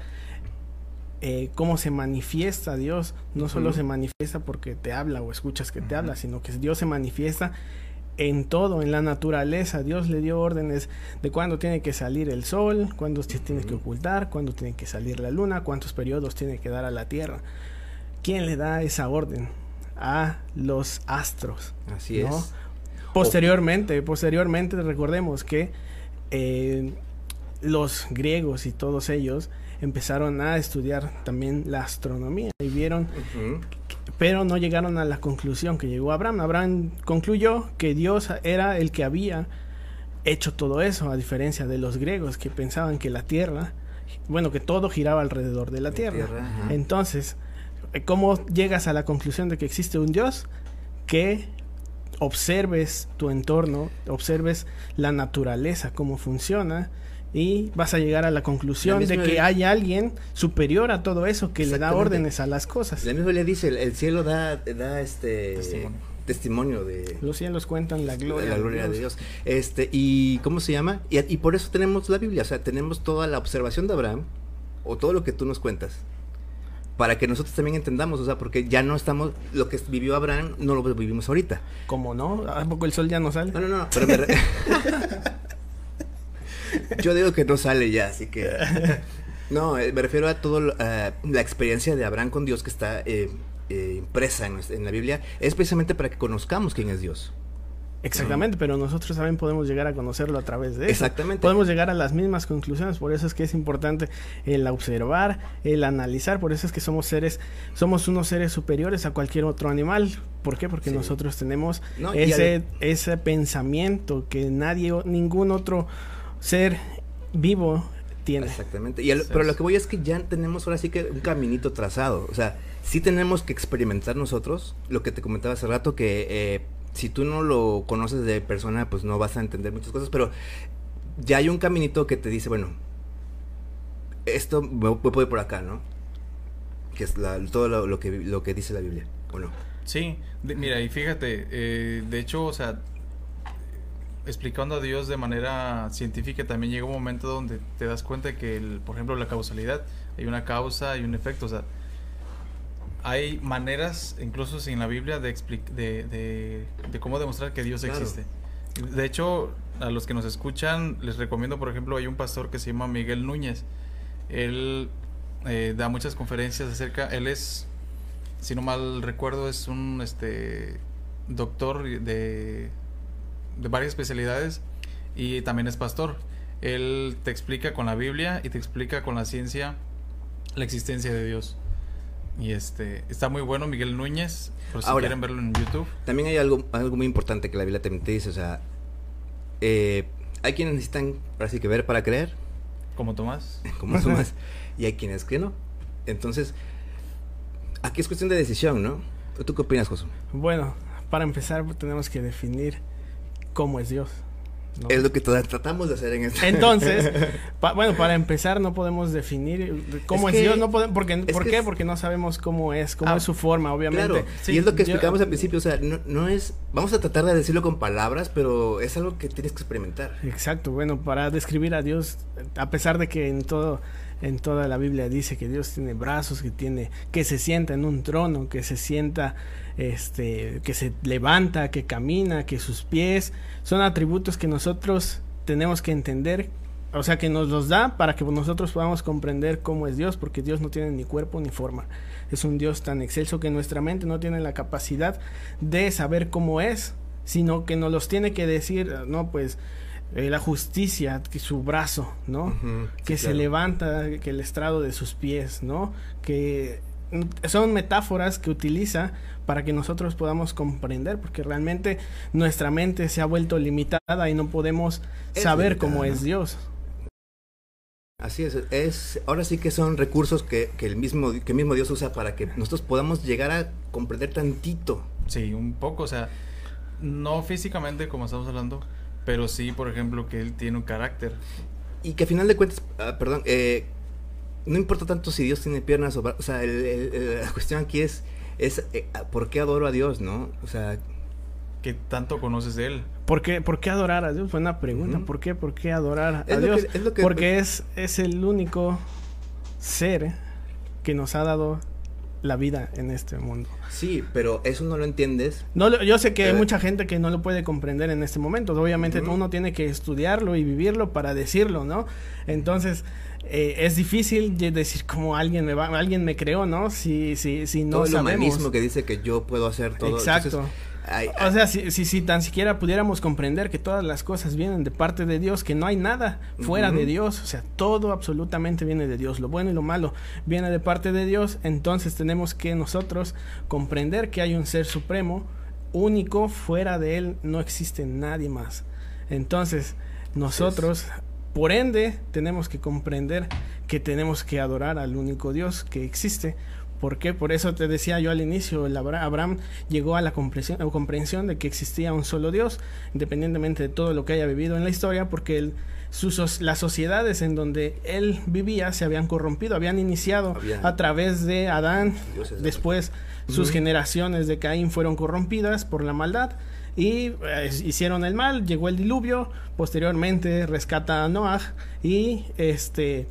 Speaker 3: eh, cómo se manifiesta Dios, no solo se manifiesta porque te habla o escuchas que te habla, sino que Dios se manifiesta en todo, en la naturaleza. Dios le dio órdenes de cuándo tiene que salir el sol, cuándo se tiene que ocultar, cuándo tiene que salir la luna, cuántos periodos tiene que dar a la tierra. ¿Quién le da esa orden? A los astros.
Speaker 1: Así
Speaker 3: ¿no?
Speaker 1: es.
Speaker 3: Posteriormente, posteriormente recordemos que eh, los griegos y todos ellos empezaron a estudiar también la astronomía y vieron, pero no llegaron a la conclusión que llegó Abraham. Abraham concluyó que Dios era el que había hecho todo eso, a diferencia de los griegos que pensaban que la Tierra, bueno, que todo giraba alrededor de la Tierra.
Speaker 1: ajá.
Speaker 3: Entonces, ¿cómo llegas a la conclusión de que existe un Dios? Que observes tu entorno, observes la naturaleza, cómo funciona, y vas a llegar a la conclusión
Speaker 1: La
Speaker 3: de que
Speaker 1: ley-
Speaker 3: hay alguien superior a todo eso que le da órdenes a las cosas.
Speaker 1: La misma le dice, el, el cielo da, da este
Speaker 2: Testimonio.
Speaker 1: testimonio de
Speaker 3: Los cielos cuentan la gloria,
Speaker 1: la gloria de Dios. Este, y ¿cómo se llama? Y, y por eso tenemos la Biblia, o sea, tenemos toda la observación de Abraham, o todo lo que tú nos cuentas, para que nosotros también entendamos, o sea, porque ya no estamos, lo que vivió Abraham no lo vivimos ahorita.
Speaker 3: ¿Cómo no? ¿A poco el sol ya no sale?
Speaker 1: No, no, no, pero me re- *laughs* Yo digo que no sale ya, así que... *laughs* No, eh, me refiero a toda la experiencia de Abraham con Dios que está eh, eh, impresa en, en la Biblia es precisamente para que conozcamos quién es Dios.
Speaker 3: Exactamente, pero nosotros también podemos llegar a conocerlo a través de eso.
Speaker 1: Exactamente.
Speaker 3: Podemos llegar a las mismas conclusiones, por eso es que es importante el observar, el analizar, por eso es que somos seres, somos unos seres superiores a cualquier otro animal. ¿Por qué? Porque
Speaker 1: Sí.
Speaker 3: nosotros tenemos
Speaker 1: No,
Speaker 3: ese, ese pensamiento que nadie, o- ningún otro ser vivo tiene.
Speaker 1: Exactamente. Y
Speaker 2: Sí,
Speaker 1: pero lo que voy es que ya tenemos ahora sí que un caminito trazado. O sea, sí tenemos que experimentar nosotros lo que te comentaba hace rato, que eh, si tú no lo conoces de persona, pues no vas a entender muchas cosas, pero ya hay un caminito que te dice, bueno, esto me voy voy por acá, ¿no? Que es la- todo lo, lo que, lo que dice la Biblia, ¿o no?
Speaker 2: Sí, mira, y fíjate, eh, de hecho, o sea, explicando a Dios de manera científica también llega un momento donde te das cuenta que, el, por ejemplo, la causalidad, hay una causa y un efecto, o sea, hay maneras, incluso sin la Biblia, de, de, de, de cómo demostrar que Dios
Speaker 1: Claro.
Speaker 2: existe. De hecho, a los que nos escuchan, les recomiendo, por ejemplo, hay un pastor que se llama Miguel Núñez. Él eh, da muchas conferencias acerca, él es, si no mal recuerdo, es un este doctor de, de varias especialidades y también es pastor. Él te explica con la Biblia y te explica con la ciencia la existencia de Dios. Y este está muy bueno Miguel Núñez, por si
Speaker 1: Ahora.
Speaker 2: quieren verlo en YouTube.
Speaker 1: También hay algo, algo muy importante que la Biblia también te dice, o sea, eh, hay quienes necesitan, ahora sí que ver para creer,
Speaker 2: Como Tomás. *laughs*
Speaker 1: como sumas, y hay quienes que no. Entonces, aquí es cuestión de decisión, ¿no? ¿Tú qué opinas, Josu?
Speaker 3: Bueno, para empezar tenemos que definir cómo es Dios. ¿No?
Speaker 1: Es lo que tra- tratamos de hacer en este.
Speaker 3: Entonces, *laughs* pa- bueno, para empezar no podemos definir cómo
Speaker 1: Es
Speaker 3: es,
Speaker 1: que-
Speaker 3: Dios, no podemos, porque, ¿por qué?
Speaker 1: es-
Speaker 3: Porque no sabemos cómo es, cómo
Speaker 2: Ah,
Speaker 3: es su forma, obviamente.
Speaker 1: Claro,
Speaker 2: Sí,
Speaker 1: y es lo que
Speaker 3: yo-
Speaker 1: explicamos al principio, o sea, no, no es, vamos a tratar de decirlo con palabras, pero es algo que tienes que experimentar.
Speaker 3: Exacto, bueno, para describir a Dios, a pesar de que en todo en toda la Biblia dice que Dios tiene brazos, que tiene que se sienta en un trono, que se sienta este que se levanta, que camina, que sus pies son atributos que nosotros tenemos que entender, o sea, que nos los da para que nosotros podamos comprender cómo es Dios, porque Dios no tiene ni cuerpo ni forma. Es un Dios tan excelso que nuestra mente no tiene la capacidad de saber cómo es, sino que nos los tiene que decir, no, pues eh, la justicia, que su brazo, ¿no?
Speaker 1: Sí,
Speaker 3: que se
Speaker 1: claro.
Speaker 3: levanta, que el estrado de sus pies, ¿no? Que son metáforas que utiliza para que nosotros podamos comprender, porque realmente nuestra mente se ha vuelto limitada y no podemos
Speaker 1: Es
Speaker 3: saber
Speaker 1: limitada,
Speaker 3: cómo
Speaker 1: ¿no?
Speaker 3: es Dios.
Speaker 1: Así es, es, ahora sí que son recursos que, que el mismo, que el mismo Dios usa para que nosotros podamos llegar a comprender tantito.
Speaker 2: Sí, un poco, o sea, no físicamente como estamos hablando, pero sí, por ejemplo, que él tiene un carácter.
Speaker 1: Y que a final de cuentas, ah, perdón, eh, no importa tanto si Dios tiene piernas o o sea, el- la cuestión aquí es, es eh, ¿por qué adoro a Dios, no? O sea,
Speaker 2: que tanto conoces de él.
Speaker 3: ¿Por qué, por qué adorar a Dios? Buena pregunta.
Speaker 1: Ujú.
Speaker 3: ¿Por qué? ¿Por qué adorar
Speaker 1: Es
Speaker 3: a
Speaker 1: lo
Speaker 3: Dios?
Speaker 1: que- es lo que-
Speaker 3: Porque es, es el único ser que nos ha dado la vida en este mundo.
Speaker 1: sí, pero eso no lo entiendes.
Speaker 3: No, lo- yo sé que hay
Speaker 1: Eh.
Speaker 3: mucha gente que no lo puede comprender en este momento. Obviamente
Speaker 1: Ujú.
Speaker 3: uno tiene que estudiarlo y vivirlo para decirlo, ¿no? Entonces eh, es difícil de decir cómo alguien me va, alguien me creó, ¿no? Si si si no
Speaker 1: todo el
Speaker 3: sabemos.
Speaker 1: humanismo que dice que yo puedo hacer todo.
Speaker 3: Exacto.
Speaker 1: Entonces,
Speaker 3: O sea, si, si, si tan siquiera pudiéramos comprender que todas las cosas vienen de parte de Dios, que no hay nada fuera de Dios, o sea, todo absolutamente viene de Dios, lo bueno y lo malo viene de parte de Dios, entonces tenemos que nosotros comprender que hay un ser supremo, único, fuera de Él no existe nadie más. Entonces, nosotros, por ende, tenemos que comprender que tenemos que adorar al único Dios que existe. ¿Por qué? Por eso te decía yo al inicio, el Abra- Abraham llegó a la comprensión, a comprensión de que existía un solo Dios, independientemente de todo lo que haya vivido en la historia, porque él, sus, las sociedades en donde él vivía se habían corrompido, habían iniciado
Speaker 1: Habían-
Speaker 3: a través de Adán,
Speaker 1: Dioses de
Speaker 3: después sus generaciones de Caín fueron corrompidas por la maldad y eh, hicieron el mal, llegó el diluvio, posteriormente rescata a Noah y este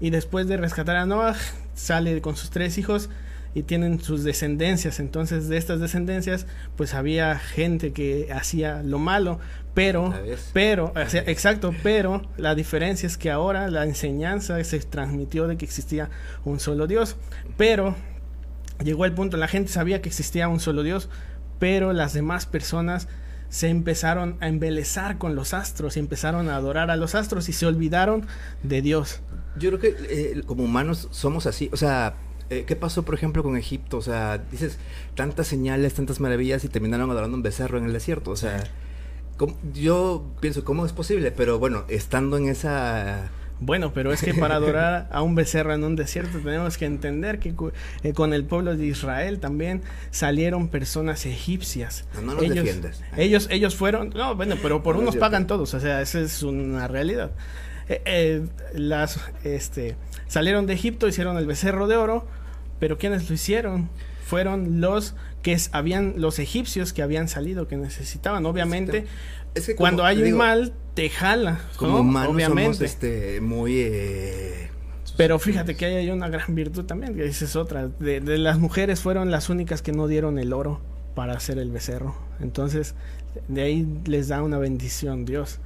Speaker 3: y después de rescatar a Noah sale con sus tres hijos y tienen sus descendencias, entonces de estas descendencias pues había gente que hacía lo malo, pero pero o sea, exacto, pero la diferencia es que ahora la enseñanza se transmitió de que existía un solo Dios, pero llegó el punto, la gente sabía que existía un solo Dios, pero las demás personas se empezaron a embelezar con los astros y empezaron a adorar a los astros y se olvidaron de Dios.
Speaker 1: Yo creo que eh, como humanos somos así, o sea, eh, ¿qué pasó por ejemplo con Egipto? O sea, dices tantas señales, tantas maravillas y terminaron adorando un becerro en el desierto, o sea, ¿cómo- yo pienso, ¿cómo es posible? Pero bueno, estando en esa...
Speaker 3: Bueno, pero es que para adorar a un becerro en un desierto tenemos que entender que eh, con el pueblo de Israel también salieron personas egipcias.
Speaker 1: No, no los
Speaker 3: ellos,
Speaker 1: defiendes.
Speaker 3: ellos, ellos fueron, no, bueno, pero por
Speaker 1: No
Speaker 3: unos pagan todos, o sea, esa es una realidad. Eh, eh, las, este, salieron de Egipto, hicieron el becerro de oro, pero ¿quiénes lo hicieron? Fueron los que habían, los egipcios que habían salido, que necesitaban, obviamente.
Speaker 1: Es que como
Speaker 3: Cuando hay un mal, te jala.
Speaker 1: Como
Speaker 3: ¿no?
Speaker 1: humanos somos
Speaker 3: obviamente.
Speaker 1: este, muy... eh,
Speaker 3: Pero fíjate que ahí hay una gran virtud también, que esa es otra. De, de las mujeres fueron las únicas que no dieron el oro para hacer el becerro. Entonces, de ahí les da una bendición Dios.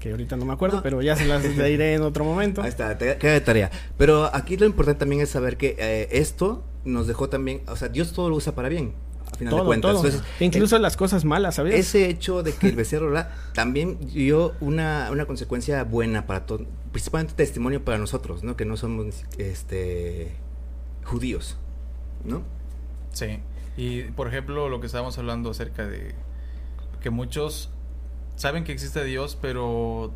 Speaker 3: Que ahorita no me acuerdo,
Speaker 1: No.
Speaker 3: pero ya se las diré en otro momento.
Speaker 1: Ahí está, te queda de tarea. Pero aquí lo importante también es saber que eh, esto nos dejó también, o sea, Dios todo lo usa para bien, a final de cuentas.
Speaker 3: todo.
Speaker 1: Entonces,
Speaker 3: Incluso las cosas malas, ¿sabías?
Speaker 1: ese hecho de que el becerro ¿verdad? también dio una, una consecuencia buena para todo, principalmente testimonio para nosotros, ¿no? Que no somos este judíos, ¿no?
Speaker 2: Sí. Y por ejemplo, lo que estábamos hablando acerca de que muchos saben que existe Dios, pero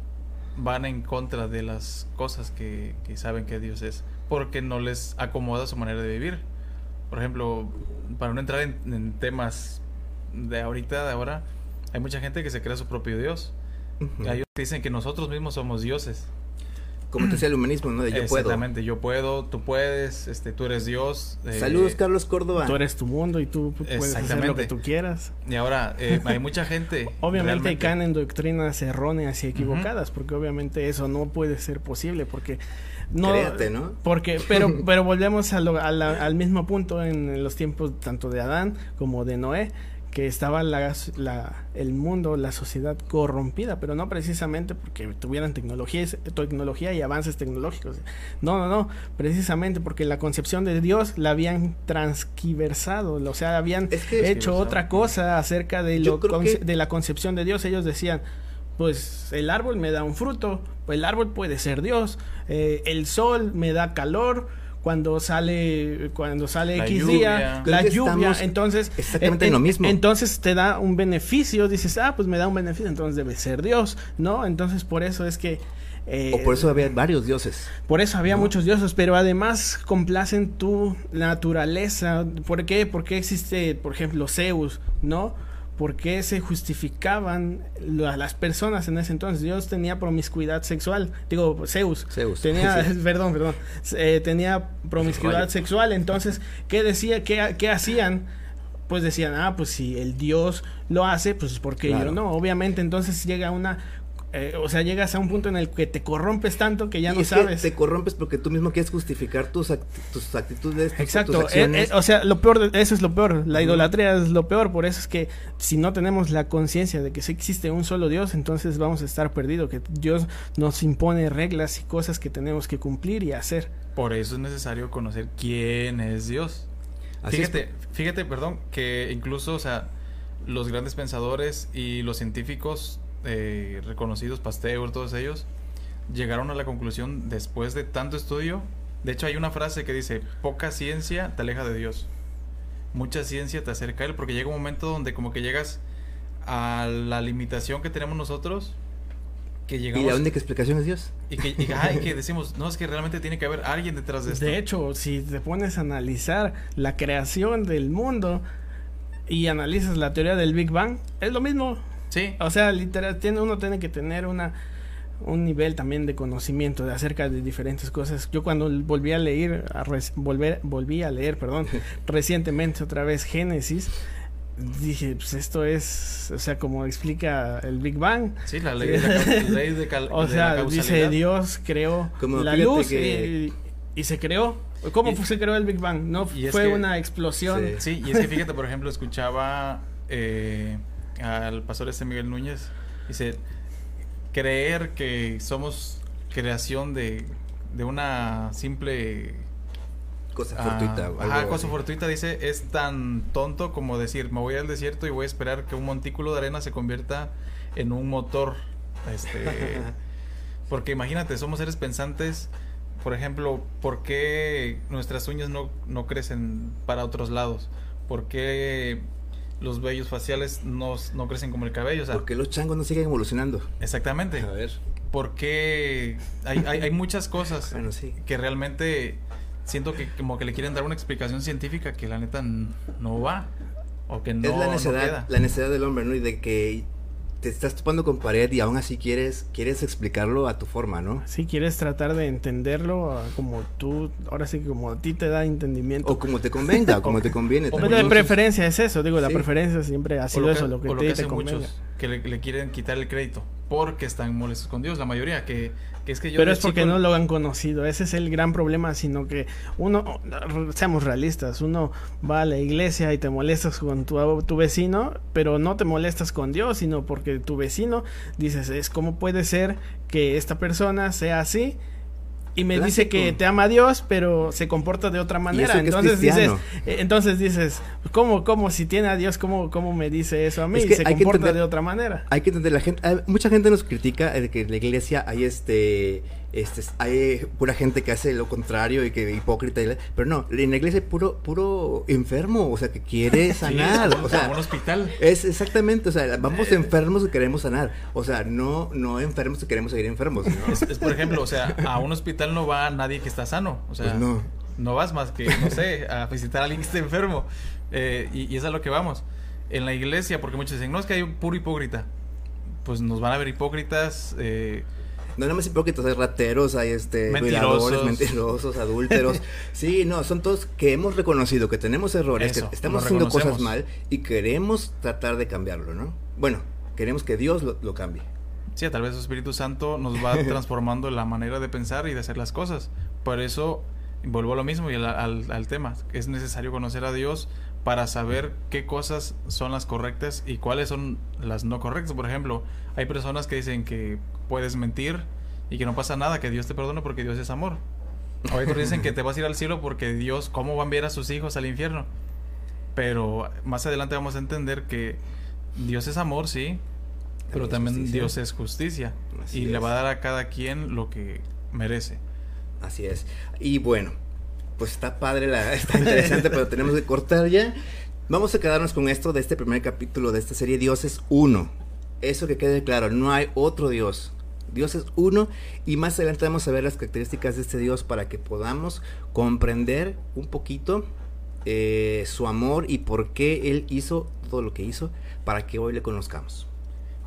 Speaker 2: van en contra de las cosas que, que saben que Dios es, porque no les acomoda su manera de vivir. Por ejemplo, para no entrar en, en temas de ahorita, de ahora, hay mucha gente que se crea su propio Dios. Hay otros que dicen que nosotros mismos somos dioses.
Speaker 1: Como te decía el humanismo, ¿no? De yo puedo.
Speaker 2: Exactamente, yo puedo, tú puedes, este, tú eres Dios. eh,
Speaker 1: Saludos, Carlos Córdoba.
Speaker 3: Tú eres tu mundo y tú puedes hacer lo que tú quieras.
Speaker 2: Y ahora, eh, hay *laughs* mucha gente.
Speaker 3: Obviamente
Speaker 2: realmente-
Speaker 3: caen en doctrinas erróneas y equivocadas, porque obviamente eso no puede ser posible, porque no,
Speaker 1: Créate, ¿no?
Speaker 3: porque, pero, *laughs* pero volvemos a lo- a la- al mismo punto en los tiempos tanto de Adán como de Noé, que estaba la, la- el mundo, la sociedad corrompida, pero no precisamente porque tuvieran tecnología, tecnología y avances tecnológicos. No, no, no, precisamente porque la concepción de Dios la habían transquiversado, o sea, habían
Speaker 1: Es que-
Speaker 3: hecho otra cosa acerca de, lo
Speaker 1: que-
Speaker 3: de la concepción de Dios. Ellos decían, pues el árbol me da un fruto, pues el árbol puede ser Dios, eh, el sol me da calor. Cuando sale, cuando sale
Speaker 2: La
Speaker 3: X
Speaker 2: lluvia.
Speaker 3: día, la lluvia, entonces
Speaker 1: exactamente
Speaker 3: en-
Speaker 1: en lo mismo.
Speaker 3: Entonces te da un beneficio, dices, ah, pues me da un beneficio, entonces debe ser Dios, ¿no? Entonces por eso es que eh,
Speaker 1: O por eso había varios dioses.
Speaker 3: por eso había
Speaker 1: ¿no?
Speaker 3: muchos dioses, pero además complacen tu naturaleza. ¿Por qué? Porque existe, por ejemplo, Zeus, ¿no? ¿Por qué se justificaban la- las personas en ese entonces? Dios tenía promiscuidad sexual. Digo, Zeus.
Speaker 1: Zeus.
Speaker 3: Tenía, *laughs*
Speaker 1: Sí.
Speaker 3: perdón, perdón. Eh, tenía promiscuidad sexual. Entonces, ¿qué decía? ¿Qué, qué hacían? Pues decían, ah, pues si el Dios lo hace, pues porque
Speaker 1: Claro.
Speaker 3: yo no. Obviamente, entonces llega una. Eh, o sea, llegas a un punto en el que te corrompes tanto que ya
Speaker 1: Y
Speaker 3: no
Speaker 1: es que
Speaker 3: sabes.
Speaker 1: te corrompes porque tú mismo quieres justificar tus, act- tus actitudes, tus,
Speaker 3: Exacto,
Speaker 1: tus acciones.
Speaker 3: eh, eh, o sea, lo peor, de- eso es lo peor, la idolatría es lo peor, por eso es que si no tenemos la conciencia de que sí existe un solo Dios, entonces vamos a estar perdidos, que Dios nos impone reglas y cosas que tenemos que cumplir y hacer.
Speaker 2: Por eso es necesario conocer quién es Dios.
Speaker 1: Así es.
Speaker 2: fíjate, fíjate, perdón, que incluso, o sea, los grandes pensadores y los científicos eh, reconocidos, Pasteur, todos ellos, llegaron a la conclusión después de tanto estudio. De hecho, hay una frase que dice: poca ciencia te aleja de Dios, mucha ciencia te acerca a él, porque llega un momento donde como que llegas a la limitación que tenemos nosotros, que
Speaker 1: Y la única explicación es Dios.
Speaker 2: y que, y, y que *laughs* decimos, no, es que realmente tiene que haber alguien detrás de esto.
Speaker 3: De hecho, si te pones a analizar la creación del mundo y analizas la teoría del Big Bang, es lo mismo.
Speaker 2: Sí,
Speaker 3: O sea, literal, tiene, uno tiene que tener una un nivel también de conocimiento de acerca de diferentes cosas. Yo cuando volví a leer, a res- volver, volví a leer, perdón, *laughs* recientemente otra vez Génesis, dije, pues esto es, o sea, como explica el Big Bang.
Speaker 2: sí, la ley de la, ley de cal- *laughs*
Speaker 3: O
Speaker 2: de la
Speaker 3: sea, dice. Dios creó
Speaker 1: Como
Speaker 3: la luz
Speaker 1: que-
Speaker 3: y, y se creó. ¿Cómo
Speaker 2: Y-
Speaker 3: fue- se creó el Big Bang? No
Speaker 2: y es
Speaker 3: fue
Speaker 2: que-
Speaker 3: una explosión.
Speaker 1: Sí.
Speaker 2: Sí, y es que fíjate, por ejemplo, escuchaba eh, al pastor este Miguel Núñez, dice, creer que somos creación de, de una simple
Speaker 1: cosa
Speaker 2: Ah,
Speaker 1: fortuita. o
Speaker 2: ajá, cosa
Speaker 1: así.
Speaker 2: fortuita dice, es tan tonto como decir, me voy al desierto y voy a esperar que un montículo de arena se convierta en un motor. Este, *laughs* porque imagínate, somos seres pensantes. Por ejemplo, ¿por qué nuestras uñas no, no crecen para otros lados? ¿Por qué los vellos faciales no, no crecen como el cabello? O sea,
Speaker 1: Porque los changos no siguen evolucionando.
Speaker 2: exactamente.
Speaker 1: A ver.
Speaker 2: Porque hay, hay, hay muchas cosas
Speaker 1: Bueno, sí.
Speaker 2: que realmente siento que como que le quieren dar una explicación científica que la neta no va o que no,
Speaker 1: es la
Speaker 2: no queda.
Speaker 1: la necedad del hombre, ¿no? Y de que te estás topando con pared y aún así quieres, quieres explicarlo a tu forma, ¿no?
Speaker 3: Si quieres tratar de entenderlo como tú, ahora sí que como a ti te da entendimiento.
Speaker 1: O como te convenga, o *laughs* como te conviene.
Speaker 2: o
Speaker 3: de preferencia es eso, digo, la
Speaker 1: Sí.
Speaker 3: preferencia siempre ha sido
Speaker 2: lo
Speaker 3: eso, lo que
Speaker 2: o lo
Speaker 3: te,
Speaker 2: que
Speaker 3: te
Speaker 2: hacen
Speaker 3: convenga.
Speaker 2: muchos que le, le quieren quitar el crédito porque están molestos con Dios, la mayoría que, que es que yo
Speaker 3: Pero es porque
Speaker 2: chico-
Speaker 3: no lo han conocido, ese es el gran problema, sino que uno, seamos realistas, uno va a la iglesia y te molestas con tu, tu vecino, pero no te molestas con Dios, sino porque tu vecino dices, es cómo puede ser que esta persona sea así y me dice que te ama Dios, pero se comporta de otra manera. Entonces dices, eh, entonces dices, ¿cómo, cómo si tiene a Dios, cómo, cómo me dice eso a mí?
Speaker 1: Es que
Speaker 3: se comporta
Speaker 1: entender-
Speaker 3: de otra manera.
Speaker 1: Hay que entender, la gente, mucha gente nos critica de que en la iglesia hay este, este, hay pura gente que hace lo contrario y que hipócrita, y la- pero no, en la iglesia hay puro, puro enfermo, o sea, que quiere *laughs* sanar,
Speaker 2: es
Speaker 1: o sea,
Speaker 2: un hospital.
Speaker 1: es exactamente, o sea, vamos enfermos que queremos sanar, o sea, no, no enfermos que queremos seguir enfermos, ¿no?
Speaker 2: Es, es, por ejemplo, o sea, a un hospital no va nadie que está sano, o sea,
Speaker 1: Pues no.
Speaker 2: no vas más que, no sé, a visitar a alguien que esté enfermo. Eh, y, y es a lo que vamos. En la iglesia, porque muchos dicen, no es que hay un puro hipócrita. Pues nos van a ver hipócritas. eh,
Speaker 1: No nada más hipócritas, hay rateros, hay este
Speaker 2: Mentirosos.
Speaker 1: violadores, mentirosos, adúlteros. *laughs* sí, no, son todos que hemos reconocido que tenemos errores,
Speaker 2: Eso,
Speaker 1: que estamos haciendo cosas mal y queremos tratar de cambiarlo, ¿no? Bueno, queremos que Dios lo, lo cambie.
Speaker 2: sí, tal vez el Espíritu Santo nos va *laughs* transformando la manera de pensar y de hacer las cosas. Por eso, vuelvo a lo mismo y al, al- al tema. Es necesario conocer a Dios para saber qué cosas son las correctas y cuáles son las no correctas. Por ejemplo, hay personas que dicen que puedes mentir y que no pasa nada, que Dios te perdona porque Dios es amor. O otros que dicen que te vas a ir al cielo porque Dios, ¿cómo va a enviar a sus hijos al infierno? Pero más adelante vamos a entender que Dios es amor, sí, pero
Speaker 1: También justicia.
Speaker 2: Dios es justicia.
Speaker 1: Así
Speaker 2: y le va a dar a cada quien lo que merece.
Speaker 1: Así es. Y bueno, pues está padre, la, está interesante, pero tenemos que cortar ya. Vamos a quedarnos con esto de este primer capítulo de esta serie Dios es uno. Eso que quede claro, no hay otro Dios. Dios es uno y más adelante vamos a ver las características de este Dios para que podamos comprender un poquito eh, su amor y por qué Él hizo todo lo que hizo para que hoy le conozcamos.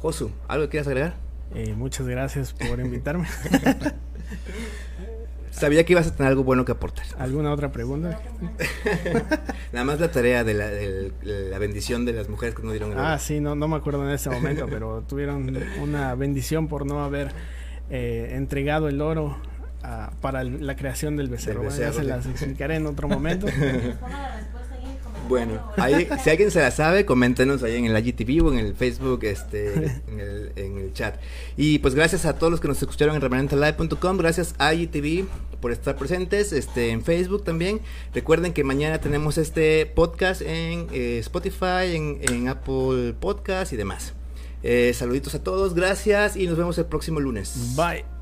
Speaker 1: Josu, ¿algo que quieras agregar?
Speaker 3: Eh, muchas gracias por invitarme. *laughs*
Speaker 1: Sabía que ibas a tener algo bueno que aportar.
Speaker 3: ¿Alguna otra pregunta? *laughs*
Speaker 1: Nada más la tarea de la, del- la bendición de las mujeres que no dieron el
Speaker 3: Ah, sí, no, no me acuerdo en ese momento, *laughs* pero tuvieron una bendición por no haber eh, entregado el oro ah, para la creación del becerro.
Speaker 1: Del
Speaker 3: Bueno, ya
Speaker 1: becerro,
Speaker 3: se las explicaré en otro momento. *laughs*
Speaker 1: Bueno, ahí, si alguien se la sabe, coméntenos ahí en el IGTV o en el Facebook, este, *laughs* en el, en el chat. Y pues gracias a todos los que nos escucharon en remanentelive.com, gracias a IGTV por estar presentes, este, en Facebook también. Recuerden que mañana tenemos este podcast en eh, Spotify, en, en Apple Podcast y demás. Eh, saluditos a todos, gracias y nos vemos el próximo lunes.
Speaker 3: Bye.